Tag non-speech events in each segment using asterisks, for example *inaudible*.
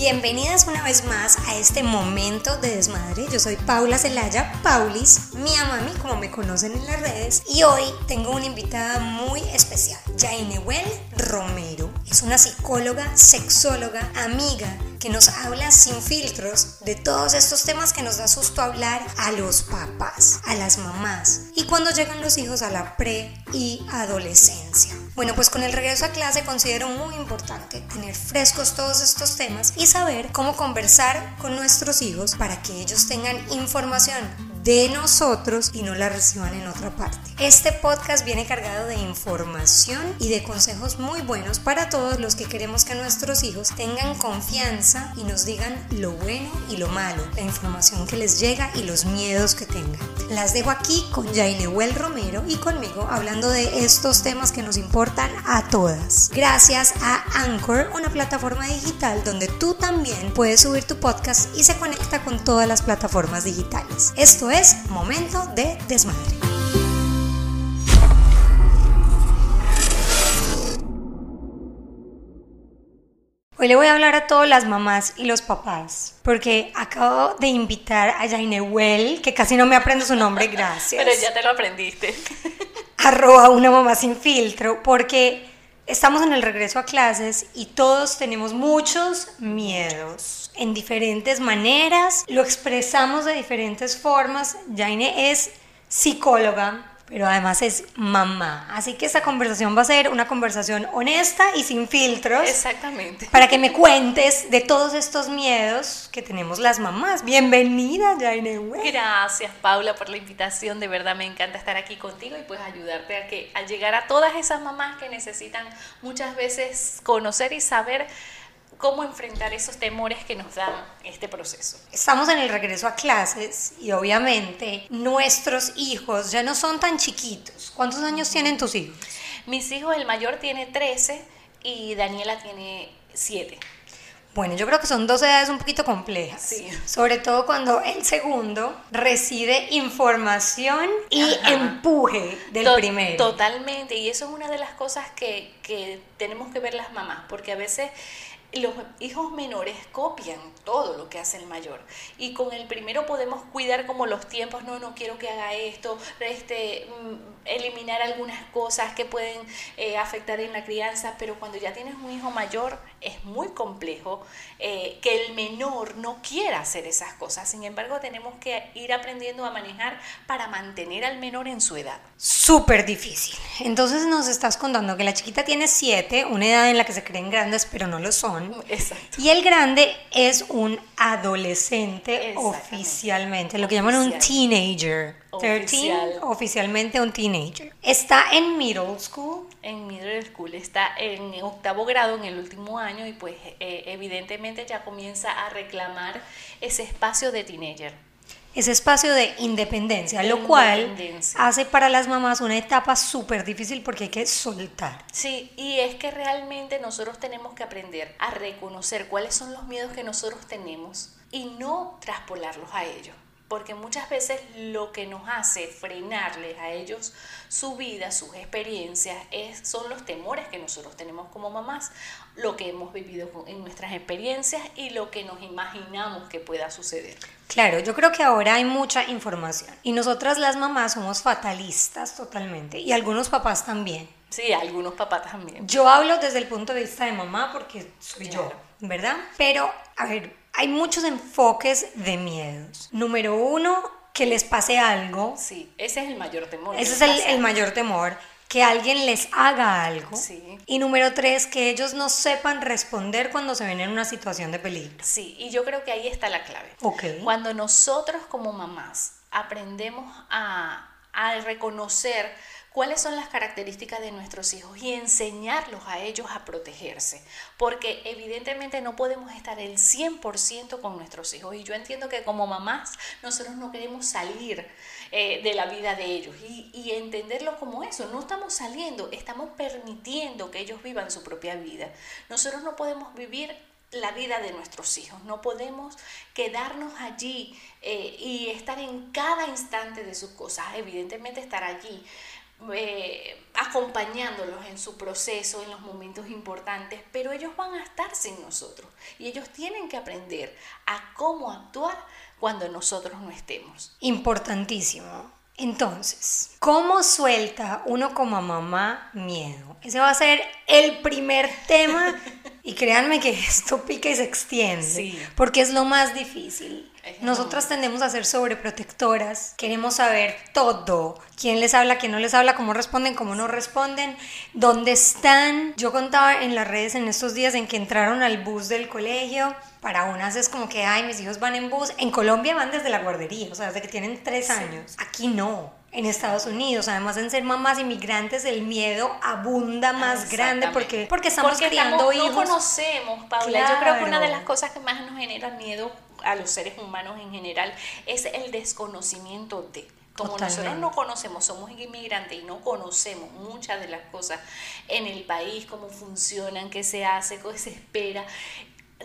Bienvenidas una vez más a este momento de desmadre. Yo soy Paula Celaya, Paulis, mi mami, como me conocen en las redes, y hoy tengo una invitada muy especial, Jainewell Romero. Es una psicóloga, sexóloga, amiga que nos habla sin filtros de todos estos temas que nos da susto hablar a los papás, a las mamás y cuando llegan los hijos a la pre y adolescencia. Bueno, pues con el regreso a clase considero muy importante tener frescos todos estos temas y saber cómo conversar con nuestros hijos para que ellos tengan información de nosotros y no la reciban en otra parte. Este podcast viene cargado de información y de consejos muy buenos para todos los que queremos que nuestros hijos tengan confianza y nos digan lo bueno y lo malo, la información que les llega y los miedos que tengan. Las dejo aquí con Jainewell Romero y conmigo hablando de estos temas que nos importan a todas. Gracias a Anchor, una plataforma digital donde tú también puedes subir tu podcast y se conecta con todas las plataformas digitales. Esto es Momento de Desmadre. Hoy le voy a hablar a todas las mamás y los papás, porque acabo de invitar a Jainewell, que casi no me aprendo su nombre, *laughs* gracias. Pero ya te lo aprendiste. Arroba una mamá sin filtro, porque estamos en el regreso a clases y todos tenemos muchos miedos en diferentes maneras, lo expresamos de diferentes formas. Jaine es psicóloga, pero además es mamá. Así que esta conversación va a ser una conversación honesta y sin filtros. Exactamente. Para que me cuentes de todos estos miedos que tenemos las mamás. Bienvenida, Jaine. Gracias, Paula, por la invitación. De verdad me encanta estar aquí contigo y pues ayudarte a que a llegar a todas esas mamás que necesitan muchas veces conocer y saber cómo enfrentar esos temores que nos da este proceso. Estamos en el regreso a clases y obviamente nuestros hijos ya no son tan chiquitos. ¿Cuántos años tienen tus hijos? Mis hijos, el mayor tiene 13 y Daniela tiene 7. Bueno, yo creo que son dos edades un poquito complejas. Sí. Sobre todo cuando el segundo recibe información y empuje del primero. Totalmente. Y eso es una de las cosas que, que tenemos que ver las mamás, porque a veces los hijos menores copian todo lo que hace el mayor. Y con el primero podemos cuidar como los tiempos no no quiero que haga esto este mm, eliminar algunas cosas que pueden eh, afectar en la crianza pero cuando ya tienes un hijo mayor es muy complejo eh, que el menor no quiera hacer esas cosas. Sin embargo tenemos que ir aprendiendo a manejar para mantener al menor en su edad. Súper difícil. Entonces nos estás contando que la chiquita tiene siete una edad en la que se creen grandes pero no lo son Exacto. Y el grande es un adolescente oficialmente, lo que llaman un teenager. 13, oficialmente un teenager. Está en middle school. En middle school, está en octavo grado en el último año y pues eh, evidentemente ya comienza a reclamar ese espacio de teenager ese espacio de independencia, lo cual hace para las mamás una etapa súper difícil porque hay que soltar. Sí, y es que realmente nosotros tenemos que aprender a reconocer cuáles son los miedos que nosotros tenemos y no traspolarlos a ellos porque muchas veces lo que nos hace frenarles a ellos su vida, sus experiencias, es, son los temores que nosotros tenemos como mamás, lo que hemos vivido en nuestras experiencias y lo que nos imaginamos que pueda suceder. Claro, yo creo que ahora hay mucha información y nosotras las mamás somos fatalistas totalmente y algunos papás también. Sí, algunos papás también. Yo hablo desde el punto de vista de mamá porque soy yo, ¿verdad? Pero, a ver, hay muchos enfoques de miedos. Número uno, que les pase algo. Sí, ese es el mayor temor. Ese es el, mayor temor, que alguien les haga algo. Sí. Y número tres, que ellos no sepan responder cuando se ven en una situación de peligro. Sí, y yo creo que ahí está la clave. Cuando nosotros como mamás aprendemos a, a reconocer cuáles son las características de nuestros hijos y enseñarlos a ellos a protegerse, porque evidentemente no podemos estar el 100% con nuestros hijos y yo entiendo que como mamás nosotros no queremos salir eh, de la vida de ellos y, entenderlo como eso, no estamos saliendo, estamos permitiendo que ellos vivan su propia vida. Nosotros no podemos vivir la vida de nuestros hijos. No podemos quedarnos allí eh, y estar en cada instante de sus cosas. Evidentemente estar allí eh, acompañándolos en su proceso, en los momentos importantes, pero ellos van a estar sin nosotros y ellos tienen que aprender a cómo actuar cuando nosotros no estemos. Importantísimo. Entonces, ¿cómo suelta uno como mamá miedo? Ese va a ser el primer tema *laughs* y créanme que esto pica y se extiende, porque es lo más difícil. Nosotras tendemos a ser sobreprotectoras, queremos saber todo, quién les habla, quién no les habla, cómo responden, cómo no responden, dónde están. Yo contaba en las redes en estos días en que entraron al bus del colegio. Para unas es como que, ay, mis hijos van en bus. En Colombia van desde la guardería, o sea, desde que tienen tres años. Aquí no en Estados Unidos. Además, en ser mamás inmigrantes, el miedo abunda más grande porque, porque estamos criando hijos. No conocemos, Paula. Yo creo que una de las cosas que más nos genera miedo a los seres humanos en general es el desconocimiento de. Como nosotros no conocemos, somos inmigrantes y no conocemos muchas de las cosas en el país, cómo funcionan, qué se hace, qué se espera,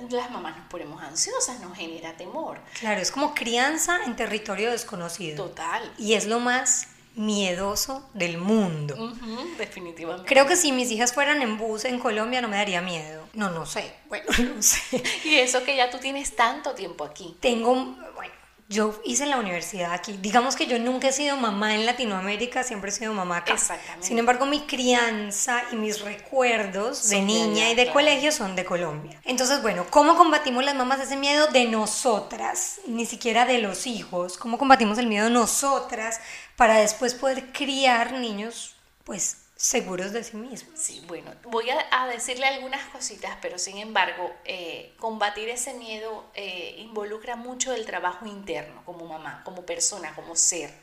las mamás nos ponemos ansiosas, nos genera temor. Claro, es como crianza en territorio desconocido. Total. Y es lo más miedoso del mundo. definitivamente. Creo que si mis hijas fueran en bus en Colombia no me daría miedo. No, no sé. Bueno, *laughs* no sé. y eso que ya tú tienes tanto tiempo aquí. Tengo, bueno, yo hice la universidad aquí. Digamos que yo nunca he sido mamá en Latinoamérica, siempre he sido mamá acá. Exactamente. Sin embargo, mi crianza y mis recuerdos de niña y de colegio son de Colombia. Entonces, bueno, ¿cómo combatimos las mamás ese miedo de nosotras? Ni siquiera de los hijos. ¿Cómo combatimos el miedo nosotras para después poder criar niños, pues, seguros de sí mismos. Sí, bueno, voy a, decirle algunas cositas, pero sin embargo, eh, combatir ese miedo eh, involucra mucho el trabajo interno como mamá, como persona, como ser,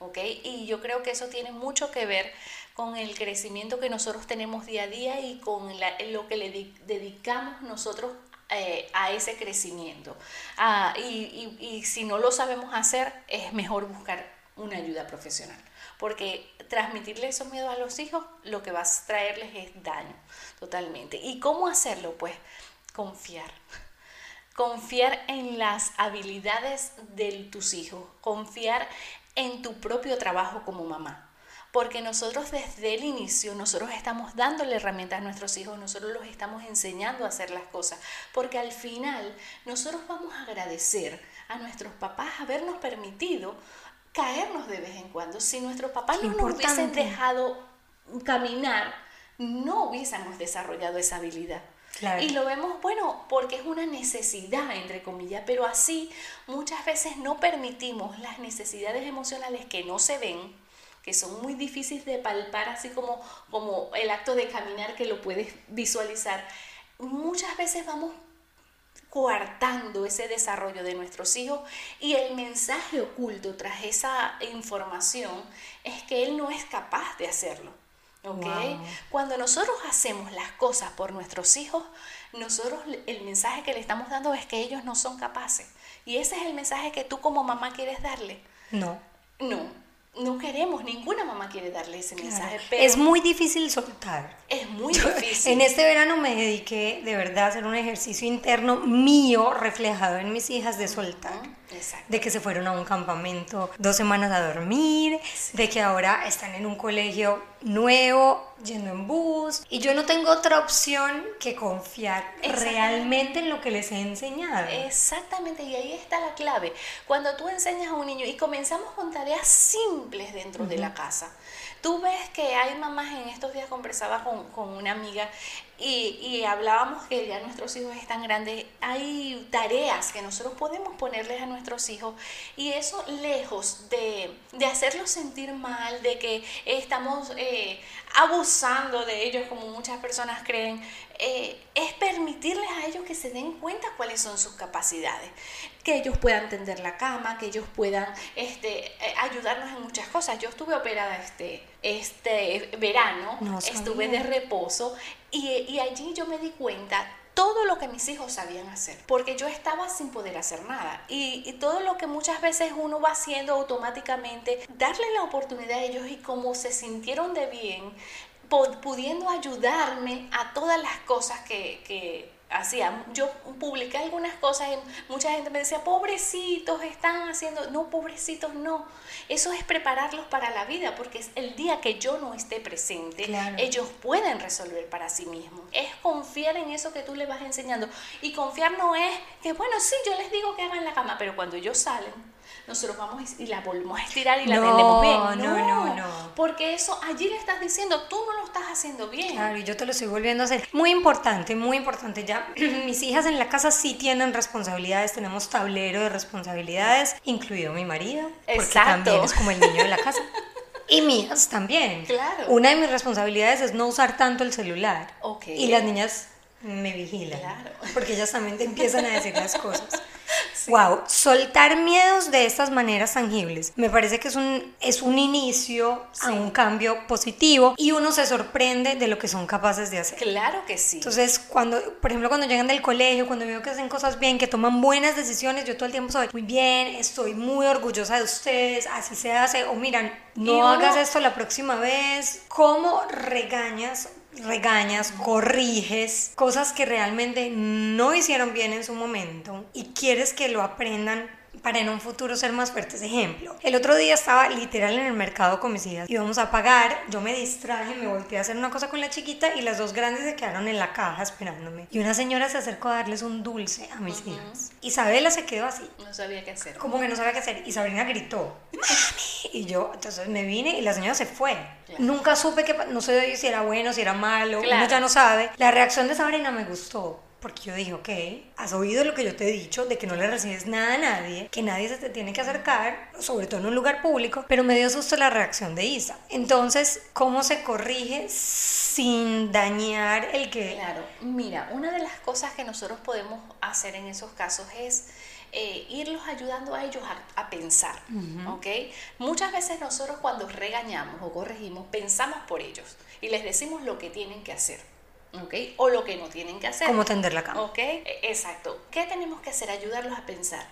¿ok? Y yo creo que eso tiene mucho que ver con el crecimiento que nosotros tenemos día a día y con lo que le dedicamos nosotros eh, a ese crecimiento. Ah, y, y si no lo sabemos hacer, es mejor buscar una ayuda profesional porque transmitirle esos miedos a los hijos lo que va a traerles es daño totalmente. ¿Y cómo hacerlo? Pues confiar. Confiar en las habilidades de tus hijos, confiar en tu propio trabajo como mamá. Porque nosotros desde el inicio, nosotros estamos dándole herramientas a nuestros hijos, nosotros los estamos enseñando a hacer las cosas. Porque al final nosotros vamos a agradecer a nuestros papás habernos permitido caernos de vez en cuando. Si nuestros papás no nos hubiesen dejado caminar, no hubiésemos desarrollado esa habilidad. Y lo vemos, bueno, porque es una necesidad, entre comillas, pero así muchas veces no permitimos las necesidades emocionales que no se ven, que son muy difíciles de palpar, así como, como el acto de caminar que lo puedes visualizar. Muchas veces vamos coartando ese desarrollo de nuestros hijos y el mensaje oculto tras esa información es que él no es capaz de hacerlo. ¿okay? Cuando nosotros hacemos las cosas por nuestros hijos, nosotros el mensaje que le estamos dando es que ellos no son capaces. Y ese es el mensaje que tú como mamá quieres darle. No. No, no queremos, ninguna mamá quiere darle ese mensaje. es muy difícil soltar. Es muy difícil. En este verano me dediqué de verdad a hacer un ejercicio interno mío reflejado en mis hijas de soltar. De que se fueron a un campamento dos semanas a dormir, de que ahora están en un colegio nuevo, yendo en bus. Y yo no tengo otra opción que confiar realmente en lo que les he enseñado. Exactamente, y ahí está la clave. Cuando tú enseñas a un niño y comenzamos con tareas simples dentro de la casa, Tú ves que hay mamás, en estos días conversaba con, con una amiga y, y, hablábamos que ya nuestros hijos están grandes, hay tareas que nosotros podemos ponerles a nuestros hijos y eso lejos de, de hacerlos sentir mal, de que estamos eh, abusando de ellos como muchas personas creen, eh, es permitirles a ellos que se den cuenta cuáles son sus capacidades, que ellos puedan tender la cama, que ellos puedan este, eh, ayudarnos en muchas cosas. Yo estuve operada este, este verano, estuve de reposo y, allí yo me di cuenta todo lo que mis hijos sabían hacer, porque yo estaba sin poder hacer nada. Y, todo lo que muchas veces uno va haciendo automáticamente, darle la oportunidad a ellos y como se sintieron de bien, pudiendo ayudarme a todas las cosas que hacía. Yo publiqué algunas cosas y mucha gente me decía, pobrecitos, están haciendo. No, pobrecitos, no. Eso es prepararlos para la vida, porque es el día que yo no esté presente, ellos pueden resolver para sí mismos. Es confiar en eso que tú le vas enseñando. Y confiar no es que, bueno, sí, yo les digo que hagan la cama, pero cuando ellos salen, nosotros vamos y la volvemos a estirar y la tenemos bien. No, no, no, Porque eso allí le estás diciendo, tú no lo estás haciendo bien. Claro, y yo te lo estoy volviendo a hacer. Muy importante, muy importante. Ya *clears throat* mis hijas en la casa sí tienen responsabilidades, tenemos tablero de responsabilidades, incluido mi marido, porque también es como el niño de la casa. *laughs* Y mías también. Claro. Una de mis responsabilidades es no usar tanto el celular. Okay. Y las niñas me vigilan. Claro. Porque ellas también te empiezan a decir las cosas. *laughs* Wow, soltar miedos de estas maneras tangibles. Me parece que es un, es un inicio a un cambio positivo y uno se sorprende de lo que son capaces de hacer. Claro que sí. Entonces, cuando, por ejemplo, cuando llegan del colegio, cuando veo que hacen cosas bien, que toman buenas decisiones, yo todo el tiempo soy muy bien, estoy muy orgullosa de ustedes, así se hace, o miran, no hagas esto la próxima vez. ¿Cómo regañas regañas, corriges cosas que realmente no hicieron bien en su momento y quieres que lo aprendan para en un futuro ser más fuertes. Ejemplo, el otro día estaba literal en el mercado con mis hijas, íbamos a pagar, yo me distraje, me volteé a hacer una cosa con la chiquita y las dos grandes se quedaron en la caja esperándome. Y una señora se acercó a darles un dulce a mis hijas. Isabela se quedó así. No sabía qué hacer. Como que no sabía qué hacer. Y Sabrina gritó, ¡Mami! Y yo, entonces me vine y la señora se fue. Nunca supe que, no sé si era bueno, si era malo, uno ya no sabe. La reacción de Sabrina me gustó porque yo dije, ok, has oído lo que yo te he dicho, de que no le recibes nada a nadie, que nadie se te tiene que acercar, sobre todo en un lugar público, pero me dio susto la reacción de Isa. Entonces, ¿cómo se corrige sin dañar el que... Claro, mira, una de las cosas que nosotros podemos hacer en esos casos es... Eh, irlos ayudando a ellos a, pensar, ¿ok? Muchas veces nosotros cuando regañamos o corregimos, pensamos por ellos y les decimos lo que tienen que hacer. ¿Ok? O lo que no tienen que hacer. Como tender la cama. ¿Ok? E, exacto. ¿Qué tenemos que hacer? Ayudarlos a pensar.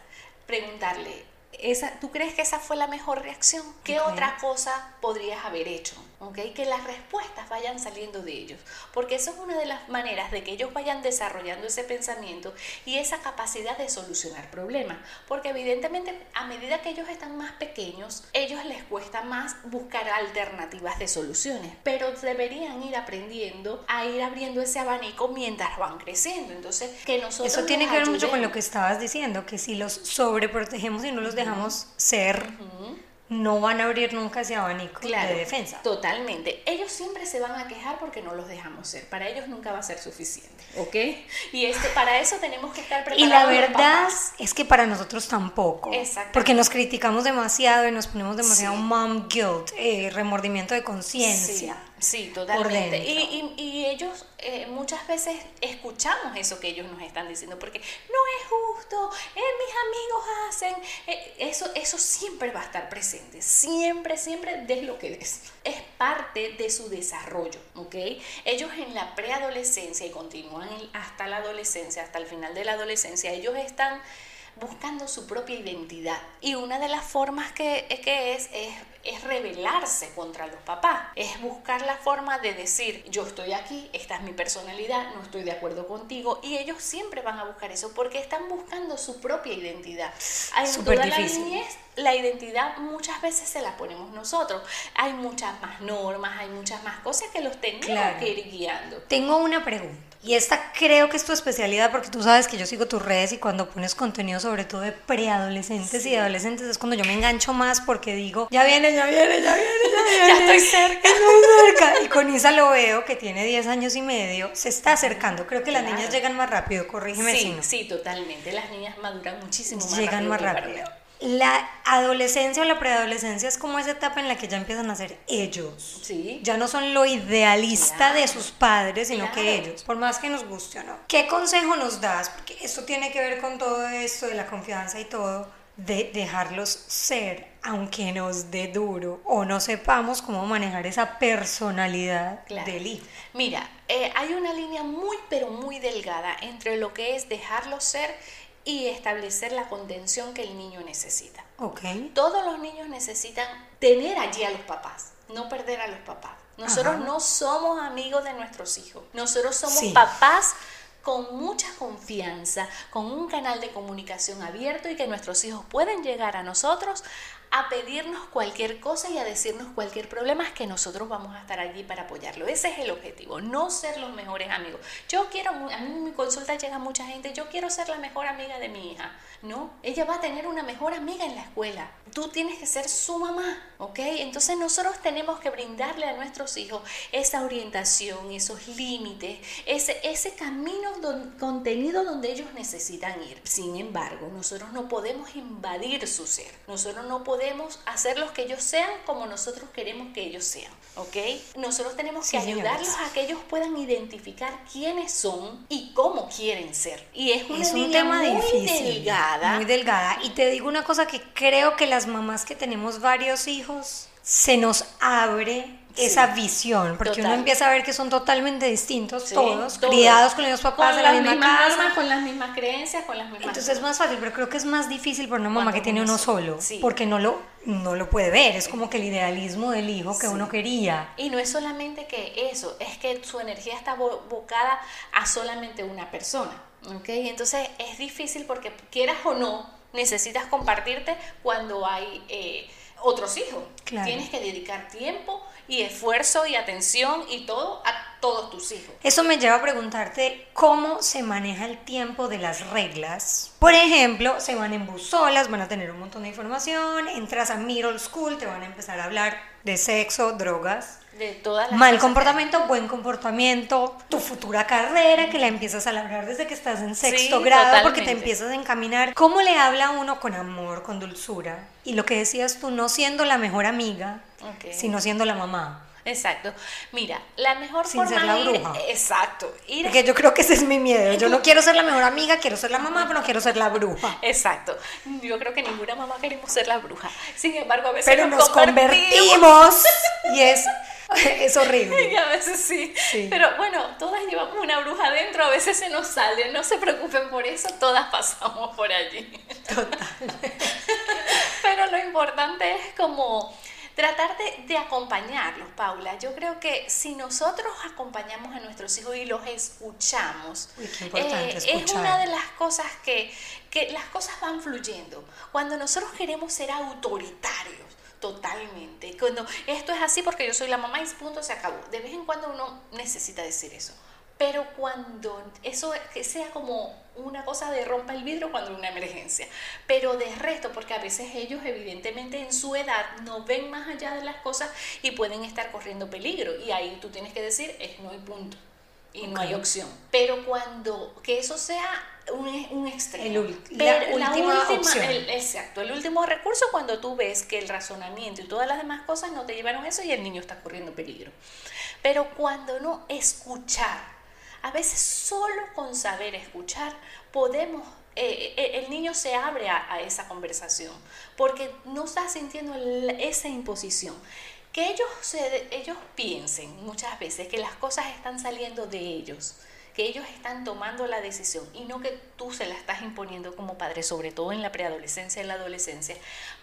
Preguntarle, esa, ¿tú crees que esa fue la mejor reacción? ¿Qué otra cosa podrías haber hecho? Que las respuestas vayan saliendo de ellos, porque eso es una de las maneras de que ellos vayan desarrollando ese pensamiento y esa capacidad de solucionar problemas, porque evidentemente a medida que ellos están más pequeños, ellos les cuesta más buscar alternativas de soluciones, pero deberían ir aprendiendo a ir abriendo ese abanico mientras van creciendo. Entonces, que nosotros... Eso tiene que ver mucho con lo que estabas diciendo, que si los sobreprotegemos y no los dejamos ser no van a abrir nunca ese abanico de defensa. Totalmente. Ellos siempre se van a quejar porque no los dejamos ser. Para ellos nunca va a ser suficiente, ¿ok? Y este, para eso tenemos que estar preparados. Y la verdad es que para nosotros tampoco. Exacto. Porque nos criticamos demasiado y nos ponemos demasiado mom guilt, eh, remordimiento de conciencia. Sí, totalmente. Y, y, ellos eh, muchas veces escuchamos eso que ellos nos están diciendo, porque no es justo, eh, mis amigos hacen, eh, eso, eso siempre va a estar presente, siempre, siempre des lo que des. Es parte de su desarrollo, ¿ok? Ellos en la preadolescencia y continúan hasta la adolescencia, hasta el final de la adolescencia, ellos están buscando su propia identidad. Y una de las formas que, que es, es, es rebelarse contra los papás, es buscar la forma de decir, yo estoy aquí, esta es mi personalidad, no estoy de acuerdo contigo, y ellos siempre van a buscar eso porque están buscando su propia identidad. En toda la niñez, la identidad muchas veces se la ponemos nosotros. Hay muchas más normas, hay muchas más cosas que los tenemos que ir guiando. Tengo una pregunta. Y esta creo que es tu especialidad porque tú sabes que yo sigo tus redes y cuando pones contenido sobre todo de preadolescentes y adolescentes es cuando yo me engancho más porque digo, ya viene, ya viene, ya viene, ya *laughs* viene. ya estoy cerca. Estoy cerca. Y con Isa lo veo que tiene 10 años y medio, se está acercando. Creo que las niñas llegan más rápido, corrígeme sí, si no. Sí, totalmente. Las niñas maduran muchísimo más llegan más rápido la adolescencia o la preadolescencia es como esa etapa en la que ya empiezan a ser ellos. Sí. Ya no son lo idealista de sus padres, sino que ellos, por más que nos guste o no. ¿Qué consejo nos das? Porque esto tiene que ver con todo esto de la confianza y todo, de dejarlos ser, aunque nos dé duro o no sepamos cómo manejar esa personalidad del hijo. Mira, eh, hay una línea muy, pero muy delgada entre lo que es dejarlos ser y establecer la contención que el niño necesita. Okay. Todos los niños necesitan tener allí a los papás, no perder a los papás. Nosotros no somos amigos de nuestros hijos. Nosotros somos papás con mucha confianza, con un canal de comunicación abierto y que nuestros hijos pueden llegar a nosotros a pedirnos cualquier cosa y a decirnos cualquier problema, que nosotros vamos a estar allí para apoyarlo. Ese es el objetivo, no ser los mejores amigos. Yo quiero, a mí en mi consulta llega mucha gente, yo quiero ser la mejor amiga de mi hija. No, ella va a tener una mejor amiga en la escuela. Tú tienes que ser su mamá, ¿ok? Entonces nosotros tenemos que brindarle a nuestros hijos esa orientación, esos límites, ese, ese camino contenido donde ellos necesitan ir. Sin embargo, nosotros no podemos invadir su ser. Nosotros no podemos hacerlos que ellos sean como nosotros queremos que ellos sean, ¿ok? Nosotros tenemos que ayudarlos a que ellos puedan identificar quiénes son y cómo quieren ser. Y es, una un tema muy difícil, delgada. Muy delgada. Y te digo una cosa que creo que las mamás que tenemos varios hijos se nos abre esa visión, porque uno empieza a ver que son totalmente distintos todos, criados con los papás de la misma casa, con las mismas creencias, con las mismas. Entonces es más fácil, pero creo que es más difícil para una mamá que tiene uno solo, porque no lo no lo puede ver, es como que el idealismo del hijo que uno quería. Y no es solamente que eso, es que su energía está bocada a solamente una persona, ¿ok? Entonces es difícil porque quieras o no, necesitas compartirte cuando hay eh, otros hijos. Tienes que dedicar tiempo y esfuerzo y atención y todo todos tus hijos. Eso me lleva a preguntarte cómo se maneja el tiempo de las reglas. Por ejemplo, se van en bus solas, van a tener un montón de información, entras a middle school, te van a empezar a hablar de sexo, drogas, de todas las mal comportamiento, buen comportamiento, tu futura carrera que la empiezas a labrar desde que estás en sexto grado porque te empiezas a encaminar. ¿Cómo le habla uno con amor, con dulzura? Y lo que decías tú, no siendo la mejor amiga, sino siendo la mamá. Exacto. Mira, la mejor Sin ser la bruja. exacto. Porque yo creo que ese es mi miedo. Yo no quiero ser la mejor amiga, quiero ser la mamá, pero no quiero ser la bruja. Exacto. Yo creo que ninguna mamá queremos ser la bruja. Sin embargo, a veces pero nos, convertimos y es *laughs* es horrible. *laughs* Y a veces sí. Pero bueno, todas llevamos una bruja adentro, a veces se nos sale. No se preocupen por eso, todas pasamos por allí. Total. *laughs* Pero lo importante es como tratar de, acompañarlos, Paula. Yo creo que si nosotros acompañamos a nuestros hijos y los escuchamos, eh, es una de las cosas que, que las cosas van fluyendo. Cuando nosotros queremos ser autoritarios, totalmente. Cuando esto es así porque yo soy la mamá y punto se acabó. De vez en cuando uno necesita decir eso. Pero cuando eso que sea como una cosa de rompa el vidrio cuando hay una emergencia. Pero de resto, porque a veces ellos evidentemente en su edad no ven más allá de las cosas y pueden estar corriendo peligro. Y ahí tú tienes que decir, es no hay punto. Y no hay opción. Pero cuando que eso sea un, un extremo. El, la, última, opción. exacto, el último recurso cuando tú ves que el razonamiento y todas las demás cosas no te llevaron a eso y el niño está corriendo peligro. Pero cuando no escuchar, a veces solo con saber escuchar podemos eh, eh, el niño se abre a, esa conversación porque no está sintiendo esa imposición. Que ellos, ellos piensen muchas veces que las cosas están saliendo de ellos que ellos están tomando la decisión y no que tú se la estás imponiendo como padre, sobre todo en la preadolescencia y en la adolescencia.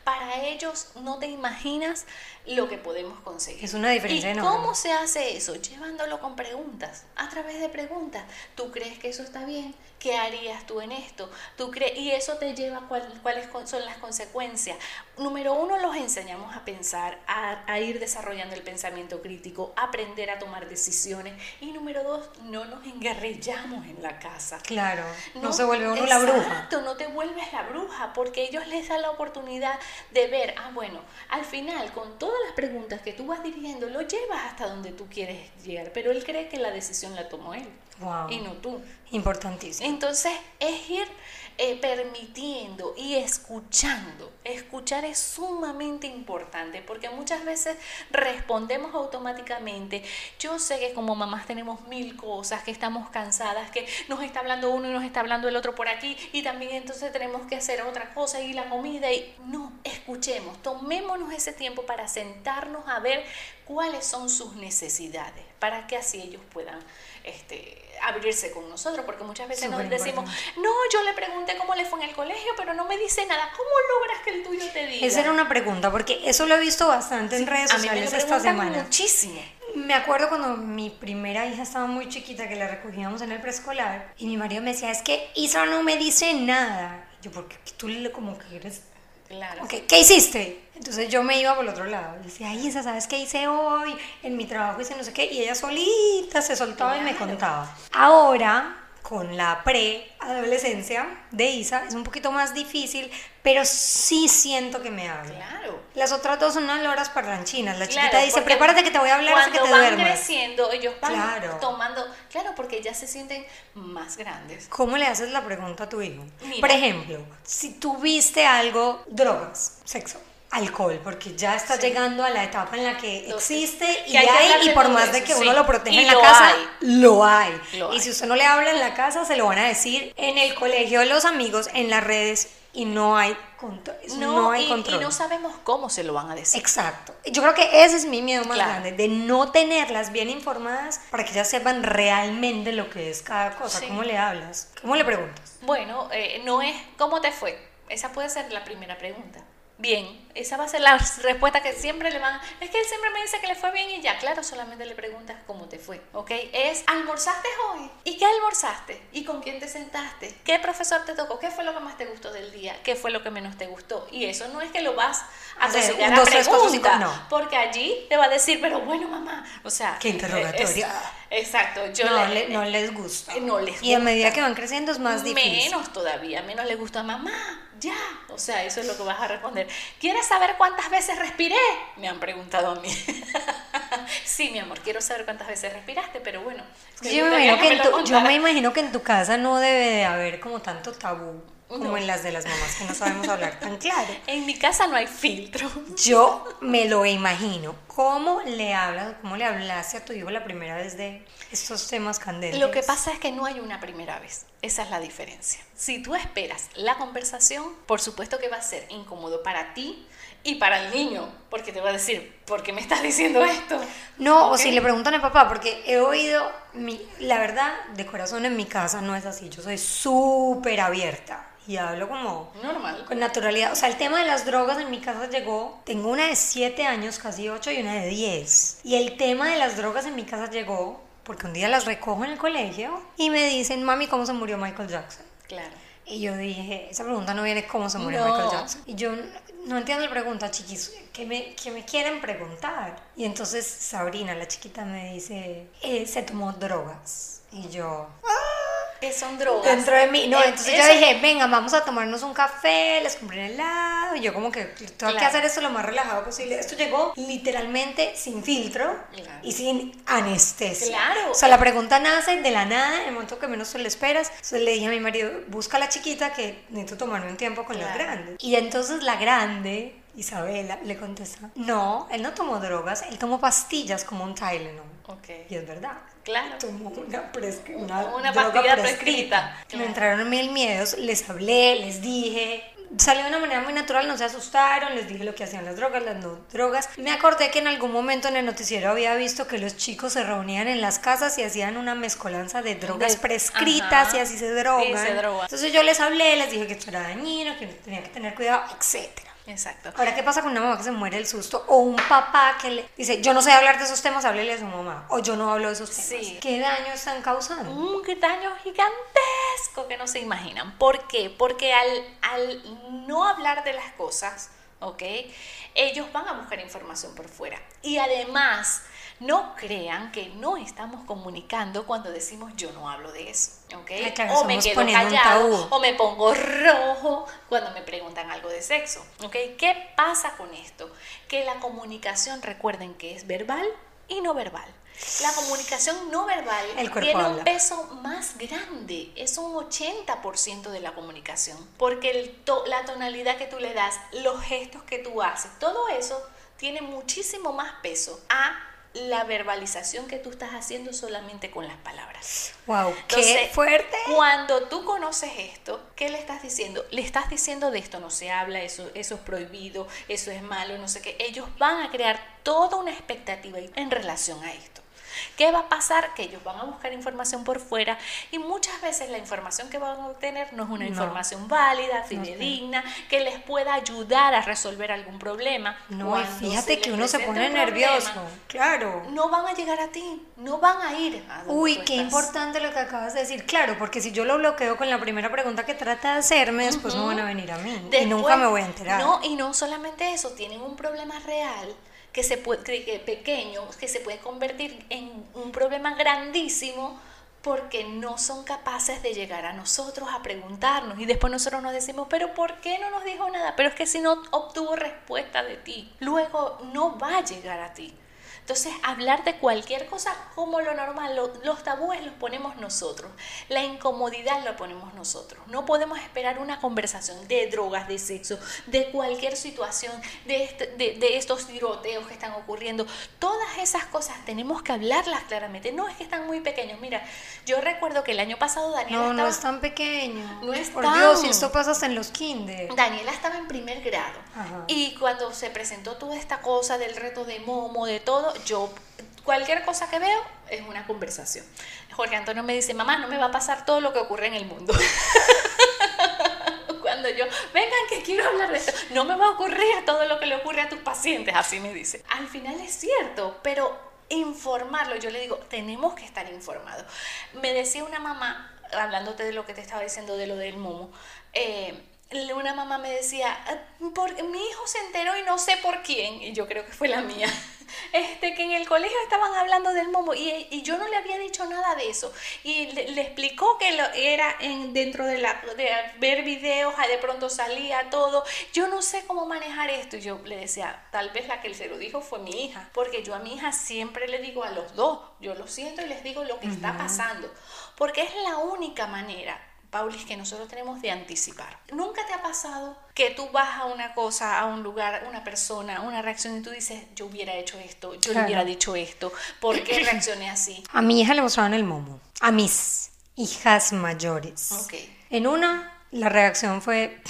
Para ellos no te imaginas lo que podemos conseguir. Es una diferencia ¿Y ¿Cómo se hace eso? Llevándolo con preguntas, a través de preguntas. ¿Tú crees que eso está bien? ¿Qué harías tú en esto? ¿Tú crees? Y eso te lleva cuáles son las consecuencias. Número uno, los enseñamos a pensar, a, a ir desarrollando el pensamiento crítico, aprender a tomar decisiones. Y número dos, no nos engañemos rellamos en la casa. Claro, no, se vuelve uno la bruja. Exacto, no te vuelves la bruja, porque ellos les dan la oportunidad de ver, ah, bueno, al final, con todas las preguntas que tú vas dirigiendo, lo llevas hasta donde tú quieres llegar, pero él cree que la decisión la tomó él y no tú. Importantísimo. Entonces, es ir eh, permitiendo y escuchando. Escuchar es sumamente importante porque muchas veces respondemos automáticamente. Yo sé que como mamás tenemos mil cosas, que estamos cansadas, que nos está hablando uno y nos está hablando el otro por aquí y también entonces tenemos que hacer otra cosa y la comida y no, escuchemos, tomémonos ese tiempo para sentarnos a ver cuáles son sus necesidades para que así ellos puedan este, abrirse con nosotros, porque muchas veces nos decimos, no, yo le pregunté cómo le fue en el colegio, pero no me dice nada. ¿Cómo logras que el tuyo te diga? Esa era una pregunta, porque eso lo he visto bastante en redes sociales esta semana. Muchísimo. me acuerdo cuando mi primera hija estaba muy chiquita que la recogíamos en el preescolar y mi marido me decía, es que Isa no me dice nada. Yo, porque tú le como que eres... Claro. Ok, ¿qué hiciste? Entonces yo me iba por el otro lado. Decía, ay, Isa, ¿sabes qué hice hoy? En mi trabajo hice no sé qué. Y ella solita se soltaba y me contaba. Ahora, con la pre-adolescencia de Isa, es un poquito más difícil, pero sí siento que me habla. Claro. Las otras dos son unas loras parlanchinas. La Claro, chiquita dice, prepárate que te voy a hablar hasta que Cuando te van duermas. creciendo, ellos van Claro. tomando, claro, porque ya se sienten más grandes. ¿Cómo le haces la pregunta a tu hijo? Mira. Por ejemplo, si tú viste algo, drogas, sexo, alcohol, porque ya está Sí. llegando a la etapa en la que existe y que hay y por más de que sí. uno lo proteja Y en la casa, hay. lo hay. Lo y hay. si usted no le habla en la casa, se lo van a decir en el colegio, los amigos, en las redes, y no hay, control. No, no hay y, control. y no sabemos cómo se lo van a decir. Exacto. Yo creo que ese es mi miedo más Claro. grande, de no tenerlas bien informadas para que ellas sepan realmente lo que es cada cosa. Sí. ¿Cómo le hablas? ¿Cómo le preguntas? Bueno, eh, no es ¿cómo te fue? Esa puede ser la primera pregunta. Bien, esa va a ser la respuesta que siempre le van. Es que él siempre me dice que le fue bien y ya, claro, solamente le preguntas cómo te fue, ¿ok? Es ¿almorzaste hoy? ¿Y qué almorzaste? ¿Y con quién te sentaste? ¿Qué profesor te tocó? ¿Qué fue lo que más te gustó del día? ¿Qué fue lo que menos te gustó? Y eso no es que lo vas a un, a pregunta, no. porque allí te va a decir, pero bueno, mamá, o sea, Qué interrogatorio. es- exacto, yo no, le- no les gusta. no les Y a gusta. medida que van creciendo es más difícil. Menos todavía, menos le gusta a mamá, ya. O sea, eso es lo que vas a responder. ¿Quieres saber cuántas veces respiré? Me han preguntado a mí. *laughs* sí, mi amor, quiero saber cuántas veces respiraste, pero bueno. Yo me, imagino que tu, yo me imagino que en tu casa no debe de haber como tanto tabú como No. en las de las mamás que no sabemos hablar tan claro. En mi casa no hay filtro. Yo me lo imagino. ¿Cómo le hablas, cómo le hablaste a tu hijo la primera vez de estos temas candentes? Lo que pasa es que no hay una primera vez. Esa es la diferencia. Si tú esperas la conversación, por supuesto que va a ser incómodo para ti y para el niño, porque te va a decir, ¿por qué me estás diciendo esto? No, o si le preguntan al papá, porque he oído, mi, la verdad, de corazón en mi casa no es así. Yo soy súper abierta y hablo como Normal. con naturalidad. O sea, el tema de las drogas en mi casa llegó. Tengo una de 7 años, casi 8, y una de 10. Y el tema de las drogas en mi casa llegó porque un día las recojo en el colegio y me dicen, mami, ¿cómo se murió Michael Jackson? Claro. Y yo dije, esa pregunta no viene cómo se murió No. Michael Jackson. Y yo no entiendo la pregunta, chiquis, ¿qué me, qué me quieren preguntar? Y entonces Sabrina, la chiquita, me dice, "Eh, se tomó drogas. Y yo, Que son drogas. dentro de mí, no, Eh, entonces yo dije, venga, vamos a tomarnos un café, les compré un helado. Y yo como que tengo que hacer esto lo más relajado posible. Esto llegó literalmente sin filtro Claro. y sin anestesia. Claro. O sea, la pregunta nace de la nada, en el momento que menos te lo esperas. Entonces le dije a mi marido, busca a la chiquita que necesito tomarme un tiempo con Claro. grandes. Y entonces la grande, Isabela, le contesta, no, él no tomó drogas, él tomó pastillas como un Tylenol. Ok. Y es verdad. Claro. Tomó una, una, Una droga pastilla prescrita. prescrita. Me entraron mil miedos, les hablé, les dije. Salió de una manera muy natural, no se asustaron, les dije lo que hacían las drogas, las no drogas. Me acordé que en algún momento en el noticiero había visto que los chicos se reunían en las casas y hacían una mezcolanza de drogas prescritas ajá. y así se drogan. Sí, se drogan. Entonces yo les hablé, les dije que esto era dañino, que tenía que tener cuidado, etcétera. Exacto. Ahora, ¿qué pasa con una mamá que se muere del susto? O un papá que le dice, yo no sé hablar de esos temas, háblele a su mamá. O yo no hablo de esos temas. Sí. ¿Qué daño están causando? Un daño gigantesco que no se imaginan. ¿Por qué? Porque al, al no hablar de las cosas, ¿ok? Ellos van a buscar información por fuera. Y además, no crean que no estamos comunicando cuando decimos yo no hablo de eso, ¿ok? Ay, claro, o me quedo callado, o me pongo rojo cuando me preguntan algo de sexo, ¿ok? ¿Qué pasa con esto? Que la comunicación, recuerden que es verbal y no verbal. La comunicación no verbal tiene habla. un peso más grande, es un 80% de la comunicación, porque el to- la tonalidad que tú le das, los gestos que tú haces, todo eso tiene muchísimo más peso a la verbalización que tú estás haciendo solamente con las palabras. Wow, qué fuerte. Cuando tú conoces esto, ¿qué le estás diciendo? Le estás diciendo de esto no se habla, eso, eso es prohibido, eso es malo, no sé qué. Ellos van a crear toda una expectativa en relación a esto. ¿Qué va a pasar? Que ellos van a buscar información por fuera y muchas veces la información que van a obtener no es una información válida, fidedigna, que les pueda ayudar a resolver algún problema. No, y fíjate que uno se pone nervioso, claro. No van a llegar a ti, no van a ir a Uy, qué importante lo que acabas de decir, claro, porque si yo lo bloqueo con la primera pregunta que trata de hacerme, después no van a venir a mí y nunca me voy a enterar. No, y no solamente eso, tienen un problema real que se puede, que pequeño, que se puede convertir en un problema grandísimo porque no son capaces de llegar a nosotros a preguntarnos y después nosotros nos decimos, pero ¿por qué no nos dijo nada? Pero es que si no obtuvo respuesta de ti, luego no va a llegar a ti. Entonces, hablar de cualquier cosa como lo normal, los tabúes los ponemos nosotros, la incomodidad la ponemos nosotros. No podemos esperar una conversación de drogas, de sexo, de cualquier situación, de, este, de, estos tiroteos que están ocurriendo. Todas esas cosas tenemos que hablarlas claramente. No es que están muy pequeños. Mira, yo recuerdo que el año pasado Daniela. No, no es tan pequeño. No es Por Dios, y esto pasa en los kinder. Daniela estaba en primer grado. Y cuando se presentó toda esta cosa del reto de Momo, de todo, yo cualquier cosa que veo es una conversación. Jorge Antonio me dice, mamá, no me va a pasar todo lo que ocurre en el mundo. *laughs* Cuando yo, vengan que quiero hablar de esto, no me va a ocurrir todo lo que le ocurre a tus pacientes, así me dice. Al final es cierto, pero informarlo, yo le digo, tenemos que estar informados. Me decía una mamá, hablándote de lo que te estaba diciendo de lo del momo, eh, una mamá me decía, ah, por, mi hijo se enteró y no sé por quién, y yo creo que fue la mía, *laughs* este, que en el colegio estaban hablando del momo y, yo no le había dicho nada de eso. Y le, explicó que lo, era en, dentro de, la, de ver videos, de pronto salía todo. Yo no sé cómo manejar esto. Y yo le decía, tal vez la que se lo dijo fue mi hija, porque yo a mi hija siempre le digo a los dos, yo lo siento y les digo lo que está pasando, porque es la única manera Paulis, que nosotros tenemos de anticipar. ¿Nunca te ha pasado que tú vas a una cosa, a un lugar, una persona, una reacción y tú dices, yo hubiera hecho esto, yo le hubiera dicho esto, ¿por qué *coughs* reaccioné así? A mi hija le mostraban el momo, a mis hijas mayores. Okay. En una, la reacción fue,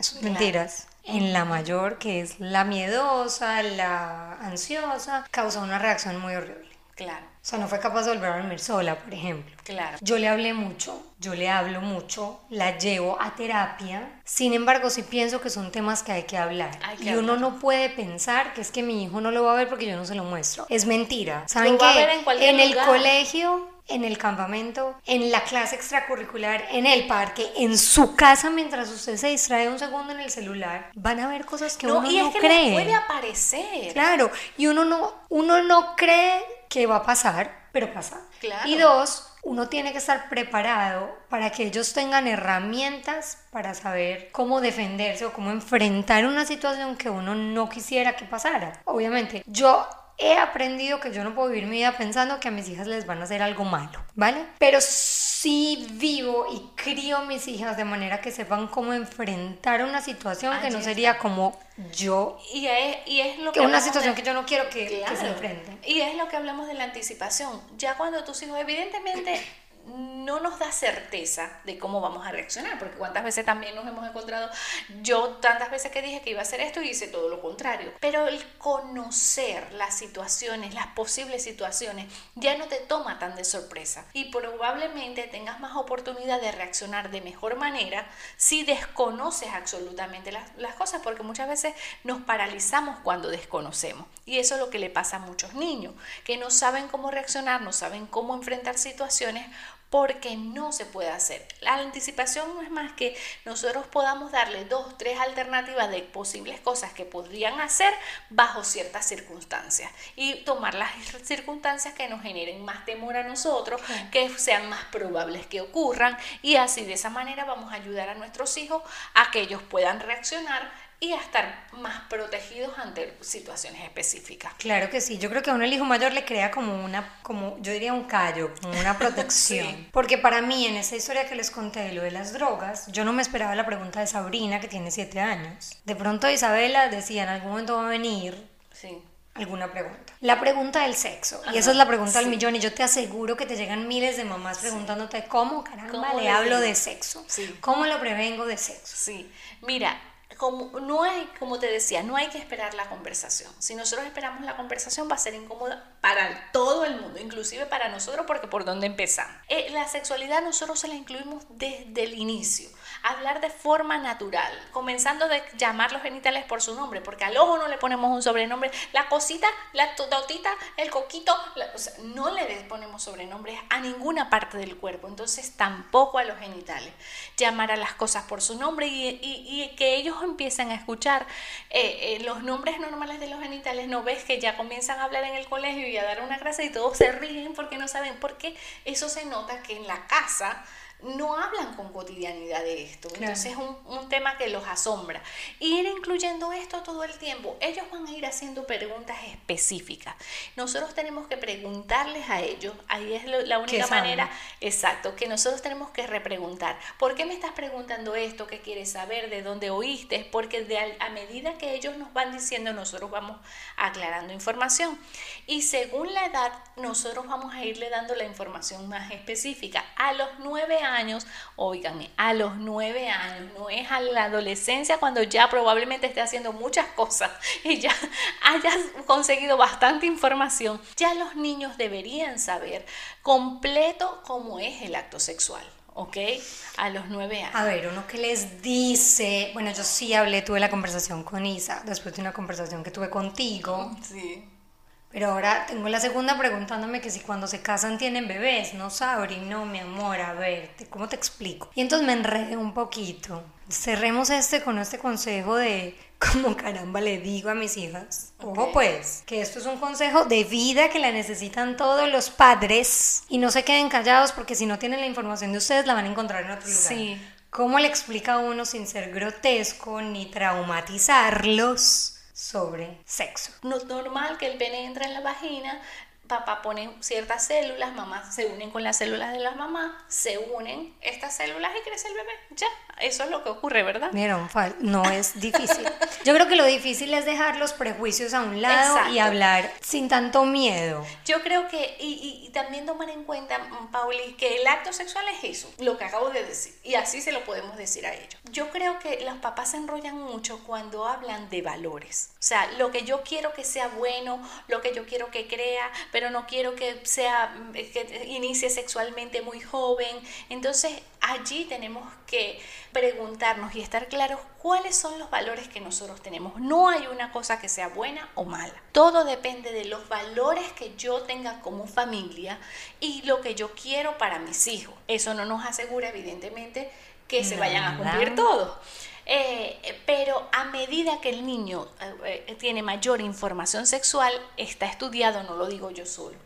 son mentiras. En la mayor, que es la miedosa, la ansiosa, causó una reacción muy horrible. Claro. O sea, no fue capaz de volver a dormir sola, por ejemplo. Claro. Yo le hablé mucho, yo le hablo mucho, la llevo a terapia. Sin embargo, sí pienso que son temas que hay que hablar. y uno no puede pensar que es que mi hijo no lo va a ver porque yo no se lo muestro. Es mentira. ¿Saben qué? En, el colegio en el campamento, en la clase extracurricular, en el parque, en su casa mientras usted se distrae un segundo en el celular, van a ver cosas que uno y es que cree. puede aparecer. Claro, y uno no, uno no cree que va a pasar, pero pasa. Y dos, uno tiene que estar preparado para que ellos tengan herramientas para saber cómo defenderse o cómo enfrentar una situación que uno no quisiera que pasara. Obviamente, yo he aprendido que yo no puedo vivir mi vida pensando que a mis hijas les van a hacer algo malo, ¿vale? Pero sí vivo y crío mis hijas de manera que sepan cómo enfrentar una situación que no sería como yo. Y es, y es lo que... una situación que yo no quiero que, que se enfrenten. Y es lo que hablamos de la anticipación. Ya cuando tus hijos, evidentemente no nos da certeza de cómo vamos a reaccionar, porque cuántas veces también nos hemos encontrado, yo tantas veces que dije que iba a hacer esto y hice todo lo contrario, pero el conocer las situaciones, las posibles situaciones, ya no te toma tan de sorpresa. Y probablemente tengas más oportunidad de reaccionar de mejor manera si desconoces absolutamente las, las cosas, porque muchas veces nos paralizamos cuando desconocemos. Y eso es lo que le pasa a muchos niños, que no saben cómo reaccionar, no saben cómo enfrentar situaciones porque no se puede hacer. La anticipación no es más que nosotros podamos darle dos, tres alternativas de posibles cosas que podrían hacer bajo ciertas circunstancias y tomar las circunstancias que nos generen más temor a nosotros, que sean más probables que ocurran y así de esa manera vamos a ayudar a nuestros hijos a que ellos puedan reaccionar y a estar más protegidos ante situaciones específicas. Claro que sí, yo creo que a uno el hijo mayor le crea como una, como yo diría un callo, como una *laughs* protección. Porque para mí en esa historia que les conté de lo de las drogas, yo no me esperaba la pregunta de Sabrina que tiene siete años. De pronto Isabela decía en algún momento va a venir. Sí alguna pregunta. La pregunta del sexo. y esa es la pregunta del millón. Y yo te aseguro que te llegan miles de mamás preguntándote cómo, caramba, le hablo de sexo. Sí. ¿Cómo lo prevengo de sexo? Sí. Mira, como, no hay, como te decía, no hay que esperar la conversación. Si nosotros esperamos la conversación va a ser incómoda para todo el mundo, inclusive para nosotros, porque por dónde empezamos. Eh, la sexualidad nosotros se la incluimos desde el inicio. Hablar de forma natural, comenzando de llamar los genitales por su nombre, porque al ojo no le ponemos un sobrenombre. La cosita, la totita, el coquito, no le ponemos sobrenombres a ninguna parte del cuerpo, entonces tampoco a los genitales. Llamar a las cosas por su nombre y, que ellos empiezan a escuchar eh, eh, los nombres normales de los genitales, no ves que ya comienzan a hablar en el colegio y a dar una clase y todos se ríen porque no saben, porque eso se nota que en la casa no hablan con cotidianidad de esto. Entonces es un, tema que los asombra. Ir incluyendo esto todo el tiempo, ellos van a ir haciendo preguntas específicas. Nosotros tenemos que preguntarles a ellos, ahí es la única manera, exacto, que nosotros tenemos que repreguntar. ¿Por qué me estás preguntando esto? ¿Qué quieres saber? ¿De dónde oíste? Porque de a, medida que ellos nos van diciendo, nosotros vamos aclarando información. Y según la edad, nosotros vamos a irle dando la información más específica. A los nueve años, años, oiganme, a los nueve años, no es a la adolescencia cuando ya probablemente esté haciendo muchas cosas *laughs* y ya hayas conseguido bastante información, ya los niños deberían saber completo cómo es el acto sexual. ¿ok? A los nueve años. A ver, uno que les dice, bueno, yo sí hablé, tuve la conversación con Isa, después de una conversación que tuve contigo. Sí. Pero ahora tengo la segunda preguntándome que si cuando se casan tienen bebés, no Sabri, no, mi amor, a ver, ¿cómo te explico? Y entonces me enredé un poquito. Cerremos este con este consejo de *laughs* como caramba le digo a mis hijas. Ojo pues, que esto es un consejo de vida que la necesitan todos los padres y no se queden callados porque si no tienen la información de ustedes la van a encontrar en otro lugar. Sí. ¿Cómo le explica a uno sin ser grotesco ni traumatizarlos? Sobre sexo. No es normal que el pene entre en la vagina, papá pone ciertas células, mamá se unen con las células de las mamás, se unen estas células y crece el bebé. Ya, eso es lo que ocurre, ¿verdad? Vieron, no es difícil. *laughs* Yo creo que lo difícil es dejar los prejuicios a un lado y hablar sin tanto miedo. Yo creo que, y, y, también tomar en cuenta, mm, Pauli, que el acto sexual es eso, lo que acabo de decir, y así se lo podemos decir a ellos. Yo creo que los papás se enrollan mucho cuando hablan de valores. O sea, lo que yo quiero que sea bueno, lo que yo quiero que crea, pero no quiero que sea que inicie sexualmente muy joven. Entonces, allí tenemos que preguntarnos y estar claros cuáles son los valores que nosotros tenemos. No hay una cosa que sea buena o mala. Todo depende de los valores que yo tenga como familia y lo que yo quiero para mis hijos. Eso no nos asegura, evidentemente, que se vayan a cumplir todos. Eh, pero a medida que el niño eh, eh, tiene mayor información sexual, está estudiado, no lo digo yo solo.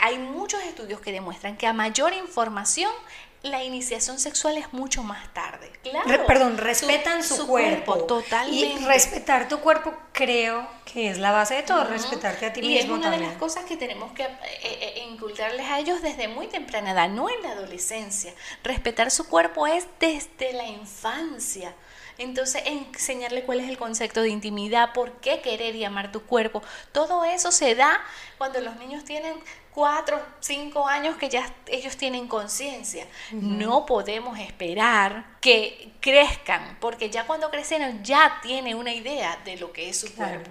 hay muchos estudios que demuestran que a mayor información la iniciación sexual es mucho más tarde. Claro. perdón, respetan su, cuerpo. Totalmente. Y respetar tu cuerpo creo que es la base de todo, respetarte a ti mismo. Y es una de las cosas que tenemos que eh, inculcarles a ellos desde muy temprana edad, no en la adolescencia. Respetar su cuerpo es desde la infancia. Entonces, enseñarle cuál es el concepto de intimidad, por qué querer y amar tu cuerpo. Todo eso se da cuando los niños tienen cuatro, cinco años que ya ellos tienen conciencia. No podemos esperar que crezcan, porque ya cuando crecen ya tienen una idea de lo que es su cuerpo.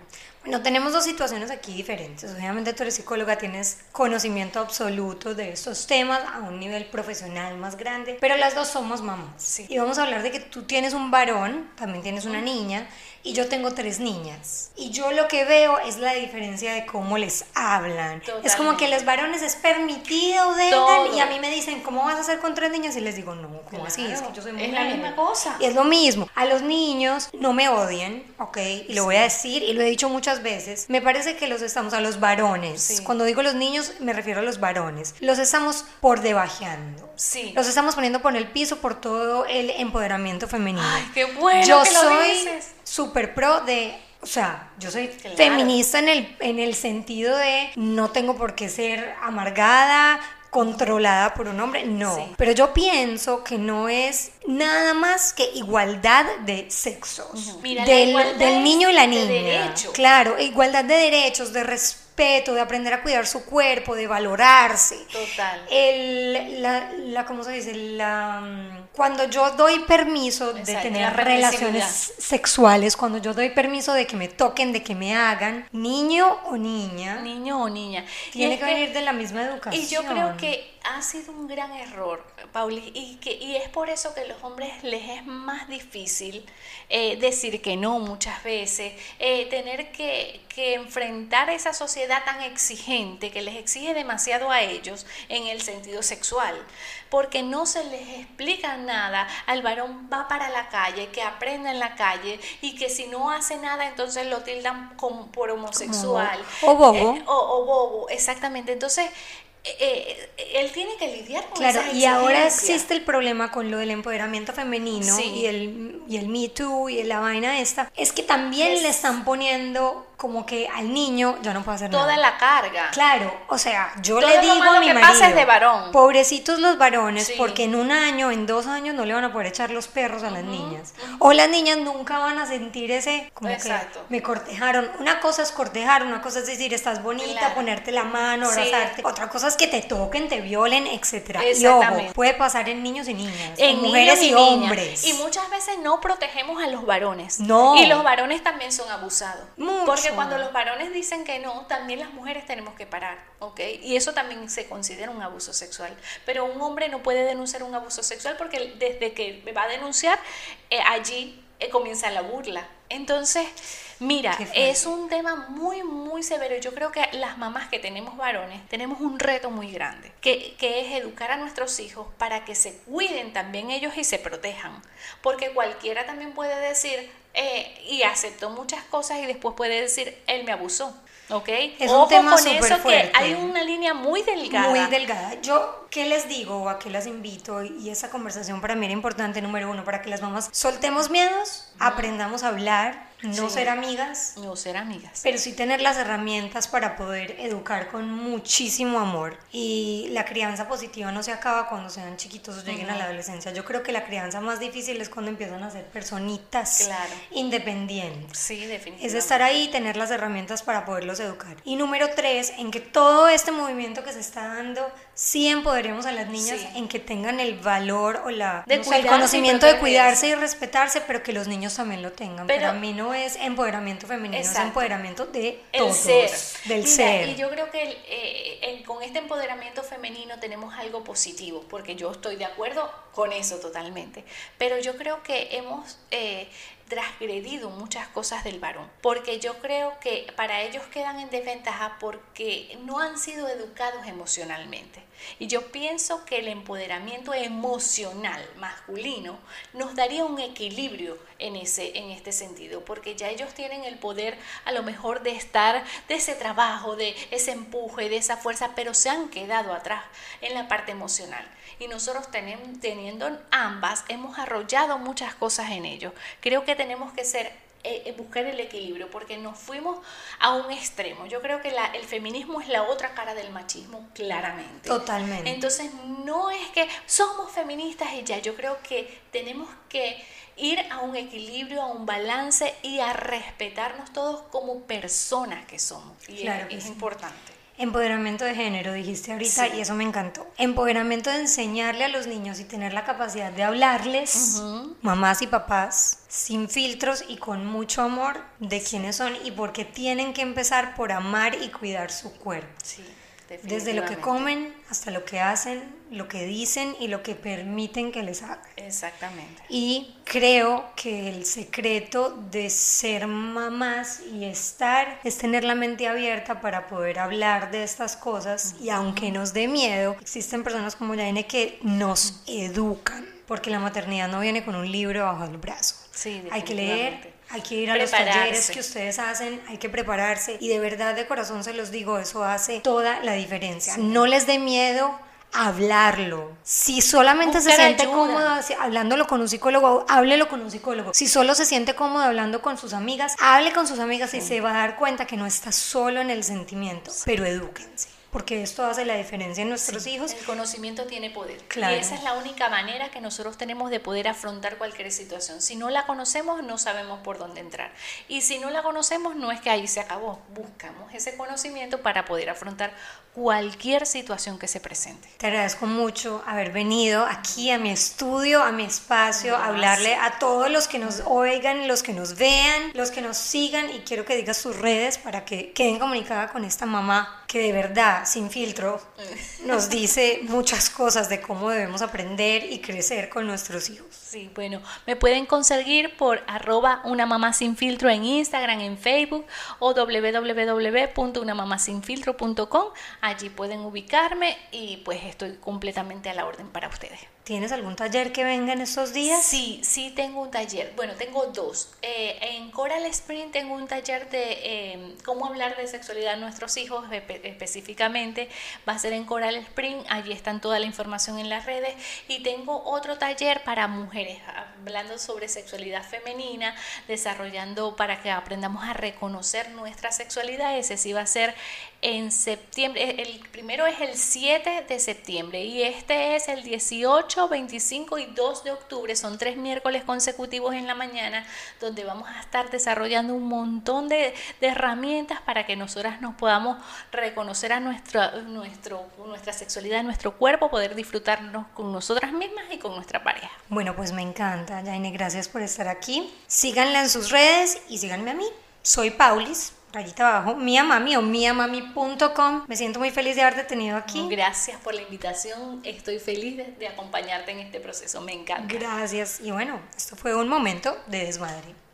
Bueno, tenemos dos situaciones aquí diferentes. Obviamente tú eres psicóloga, tienes conocimiento absoluto de estos temas a un nivel profesional más grande, pero las dos somos mamás. Y vamos a hablar de que tú tienes un varón, también tienes una niña, y yo tengo tres niñas. Y yo lo que veo es la diferencia de cómo les hablan. Es como que los varones es permitido, vengan, y a mí me dicen, ¿cómo vas a hacer con tres niñas? Y les digo, no, ¿cómo así? Es que yo soy muy Es la misma cosa. Y es lo mismo. A los niños no me odian, ¿ok? Y lo voy a decir, y lo he dicho muchas veces. Me parece que los estamos, a los varones. Cuando digo los niños, me refiero a los varones. Los estamos por debajeando. Sí. Los estamos poniendo por el piso por todo el empoderamiento femenino. Ay, qué bueno. Yo que soy. Lo súper pro de o sea, yo soy feminista en el, en el sentido de no tengo por qué ser amargada, controlada por un hombre, no. Pero yo pienso que no es nada más que igualdad de sexos. del, niño y la niña. Claro, igualdad de derechos, de respeto, de aprender a cuidar su cuerpo, de valorarse. Total. El, la, la, ¿cómo se dice? La cuando yo doy permiso de tener relaciones sexuales, cuando yo doy permiso de que me toquen, de que me hagan, niño o niña. Niño o niña. Tiene que venir de la misma educación. Y yo creo que ha sido un gran error, Pauli, y, que, y es por eso que a los hombres les es más difícil eh, decir que no muchas veces, eh, tener que, que, enfrentar esa sociedad tan exigente que les exige demasiado a ellos en el sentido sexual, porque no se les explica nada, al varón va para la calle, que aprenda en la calle y que si no hace nada entonces lo tildan como por homosexual. o bobo. Eh, o, o bobo, exactamente. Entonces, eh, eh, él tiene que lidiar con Claro, y ahora existe el problema con lo del empoderamiento femenino y, el, y el Me Too y la vaina esta, es que también le están poniendo como que al niño yo no puedo hacer toda nada. la carga. Claro, o sea, yo le digo a mi que marido, pasa es de varón. pobrecitos los varones, porque en un año, en dos años no le van a poder echar los perros a las niñas. O las niñas nunca van a sentir ese, como Exacto. que me cortejaron. Una cosa es cortejar, una cosa es decir, estás bonita, Claro. ponerte la mano, Sí. abrazarte. Otra cosa es que te toquen, te violen, etcétera. Y ojo, puede pasar en niños y niñas, En en mujeres y, hombres. Y muchas veces no protegemos a los varones. No. Y los varones también son abusados. Mucho. Porque cuando los varones dicen que no, también las mujeres tenemos que parar, ¿ok? Y eso también se considera un abuso sexual. Pero un hombre no puede denunciar un abuso sexual porque desde que va a denunciar, eh, allí eh, comienza la burla. Entonces, mira, es un tema muy, muy severo. Yo creo que las mamás que tenemos varones tenemos un reto muy grande, que, que es educar a nuestros hijos para que se cuiden también ellos y se protejan. Porque cualquiera también puede decir, eh, y aceptó muchas cosas y después puede decir, él me abusó. ¿Ok? Es un Ojo tema con eso fuerte. que hay una línea muy delgada. Muy delgada. Yo, ¿qué les digo o a qué las invito? Y esa conversación para mí era importante, número uno, para que las mamás soltemos miedos, aprendamos a hablar, no Sí. ser amigas, No ser amigas. pero sí tener las herramientas para poder educar con muchísimo amor. Y la crianza positiva no se acaba cuando sean chiquitos o lleguen a la adolescencia. Yo creo que la crianza más difícil es cuando empiezan a ser personitas Claro. independientes. Sí, definitivamente. Es estar ahí y tener las herramientas para poderlos educar. Y número tres, en que todo este movimiento que se está dando, sí empoderemos a las niñas Sí. en que tengan el valor o la, De no sé, el conocimiento de cuidarse y respetarse, pero que los niños también lo tengan. Pero, Pero- a mí no es empoderamiento femenino, es empoderamiento de el todos, ser. del Mira, ser. Y yo creo que el, eh, el- con este empoderamiento femenino tenemos algo positivo, porque yo estoy de acuerdo con eso totalmente. Pero yo creo que hemos eh, transgredido muchas cosas del varón, porque yo creo que para ellos quedan en desventaja porque no han sido educados emocionalmente. Y yo pienso que el empoderamiento emocional masculino nos daría un equilibrio en, ese, en este sentido, porque ya ellos tienen el poder a lo mejor de estar, de ese trabajo, de ese empuje, de esa fuerza, pero se han quedado atrás en la parte emocional. Y nosotros teniendo ambas, hemos arrollado muchas cosas en ellos. Creo que tenemos que ser eh, eh, buscar el equilibrio, porque nos fuimos a un extremo. Yo creo que la- el feminismo es la otra cara del machismo, claramente. Totalmente. Entonces, no es que somos feministas y ya, yo creo que tenemos que ir a un equilibrio, a un balance y a respetarnos todos como personas que somos. Y Claro es, que es sí. importante. Empoderamiento de género, dijiste ahorita, Sí. y eso me encantó. Empoderamiento de enseñarle a los niños y tener la capacidad de hablarles, mamás y papás, sin filtros y con mucho amor de quiénes son y por qué tienen que empezar por amar y cuidar su cuerpo. Sí, Desde lo que comen hasta lo que hacen, lo que dicen y lo que permiten que les hagan. Exactamente. Y creo que el secreto de ser mamás y estar es tener la mente abierta para poder hablar de estas cosas y aunque nos dé miedo, existen personas como Yaine que nos educan, porque la maternidad no viene con un libro bajo el brazo. Sí, hay que leer. Hay que ir a los Prepararse. talleres que ustedes hacen, hay que prepararse y de verdad de corazón se los digo, eso hace toda la diferencia. No les dé miedo hablarlo. Si solamente se siente ayuda. cómodo hablándolo con un psicólogo, háblelo con un psicólogo. Si solo se siente cómodo hablando con sus amigas, hable con sus amigas y se va a dar cuenta que no está solo en el sentimiento, pero edúquense. Porque esto hace la diferencia en nuestros hijos. El conocimiento tiene poder. Claro. Y esa es la única manera que nosotros tenemos de poder afrontar cualquier situación. Si no la conocemos, no sabemos por dónde entrar. Y si no la conocemos, no es que ahí se acabó. Buscamos ese conocimiento para poder afrontar cualquier situación que se presente. Te agradezco mucho haber venido aquí a mi estudio, a mi espacio, a hablarle a todos los que nos oigan, los que nos vean, los que nos sigan y quiero que digas tus redes para que queden comunicadas con esta mamá que de verdad, sin filtro, nos *laughs* dice muchas cosas de cómo debemos aprender y crecer con nuestros hijos. Sí, bueno, me pueden conseguir por arroba una mamá sin filtro en Instagram, en Facebook o www.unamamasinfiltro.com. Allí pueden ubicarme y pues estoy completamente a la orden para ustedes. ¿Tienes algún taller que venga en estos días? Sí, sí tengo un taller. Bueno, tengo dos. Eh, en Coral Spring tengo un taller de em, cómo hablar de sexualidad a nuestros hijos específicamente. Va a ser en Coral Spring. Allí están toda la información en las redes. Y tengo otro taller para mujeres, hablando sobre sexualidad femenina, desarrollando para que aprendamos a reconocer nuestra sexualidad. Ese sí va a ser en septiembre. El primero es el 7 de septiembre y este es el 18, 25 y 2 de octubre. Son tres miércoles consecutivos en la mañana donde vamos a estar desarrollando un montón de, herramientas para que nosotras nos podamos reconocer a nuestra, nuestro, nuestra sexualidad, nuestro cuerpo, poder disfrutarnos con nosotras mismas y con nuestra pareja. Bueno, pues me encanta, Jaine, gracias por estar aquí. Síganla en sus redes y síganme a mí. Soy Paulis, rayita abajo, mía mami o miamami.com. Me siento muy feliz de haberte tenido aquí. Gracias por la invitación. Estoy feliz de, de acompañarte en este proceso. Me encanta. Gracias. Y bueno, esto fue un momento de desmadre.